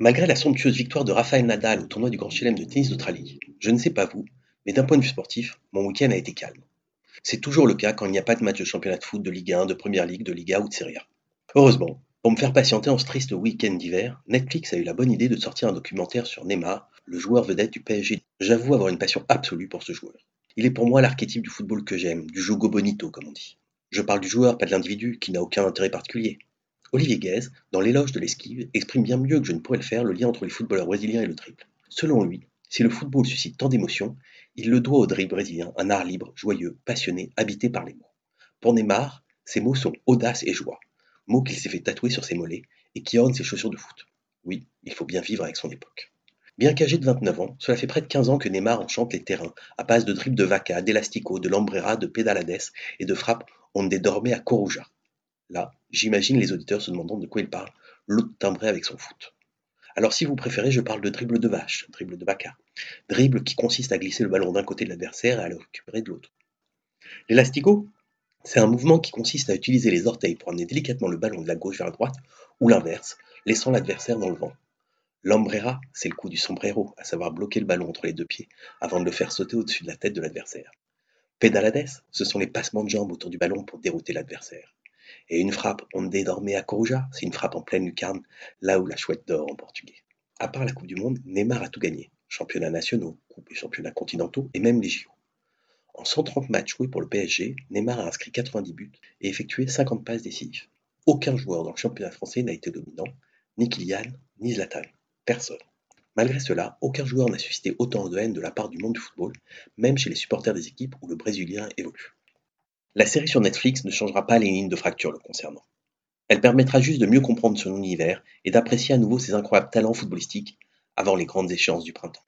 Malgré la somptueuse victoire de Rafael Nadal au tournoi du Grand Chelem de tennis d'Australie, je ne sais pas vous, mais d'un point de vue sportif, mon week-end a été calme. C'est toujours le cas quand il n'y a pas de match de championnat de foot, de Ligue 1, de Première Ligue, de Liga ou de Serie A. Heureusement, pour me faire patienter en ce triste week-end d'hiver, Netflix a eu la bonne idée de sortir un documentaire sur Neymar, le joueur vedette du PSG. J'avoue avoir une passion absolue pour ce joueur. Il est pour moi l'archétype du football que j'aime, du jogo bonito comme on dit. Je parle du joueur, pas de l'individu, qui n'a aucun intérêt particulier. Olivier Guèze, dans l'éloge de l'esquive, exprime bien mieux que je ne pourrais le faire le lien entre les footballeurs brésiliens et le triple. Selon lui, si le football suscite tant d'émotions, il le doit au dribble brésilien, un art libre, joyeux, passionné, habité par les mots. Pour Neymar, ces mots sont audace et joie, mots qu'il s'est fait tatouer sur ses mollets et qui ornent ses chaussures de foot. Oui, il faut bien vivre avec son époque. Bien qu'âgé de 29 ans, cela fait près de 15 ans que Neymar enchante les terrains, à base de dribbles de vaca, d'élastico, de lambrera, de pédalades et de frappes on dormait à Coruja. Là, j'imagine les auditeurs se demandant de quoi il parle, l'autre timbré avec son foot. Alors si vous préférez, je parle de dribble de vache, dribble de vaca. Dribble qui consiste à glisser le ballon d'un côté de l'adversaire et à le récupérer de l'autre. L'élastico, c'est un mouvement qui consiste à utiliser les orteils pour amener délicatement le ballon de la gauche vers la droite, ou l'inverse, laissant l'adversaire dans le vent. L'ombrera, c'est le coup du sombrero, à savoir bloquer le ballon entre les deux pieds avant de le faire sauter au-dessus de la tête de l'adversaire. Pedalades, ce sont les passements de jambes autour du ballon pour dérouter l'adversaire. Et une frappe onde dormait à Coruja, c'est une frappe en pleine lucarne, là où la chouette dort en portugais. À part la Coupe du Monde, Neymar a tout gagné. Championnats nationaux, Coupe et championnats continentaux, et même les JO. En 130 matchs joués pour le PSG, Neymar a inscrit 90 buts et effectué 50 passes décisives. Aucun joueur dans le championnat français n'a été dominant, ni Kylian, ni Zlatan. Personne. Malgré cela, aucun joueur n'a suscité autant de haine de la part du monde du football, même chez les supporters des équipes où le Brésilien évolue. La série sur Netflix ne changera pas les lignes de fracture le concernant. Elle permettra juste de mieux comprendre son univers et d'apprécier à nouveau ses incroyables talents footballistiques avant les grandes échéances du printemps.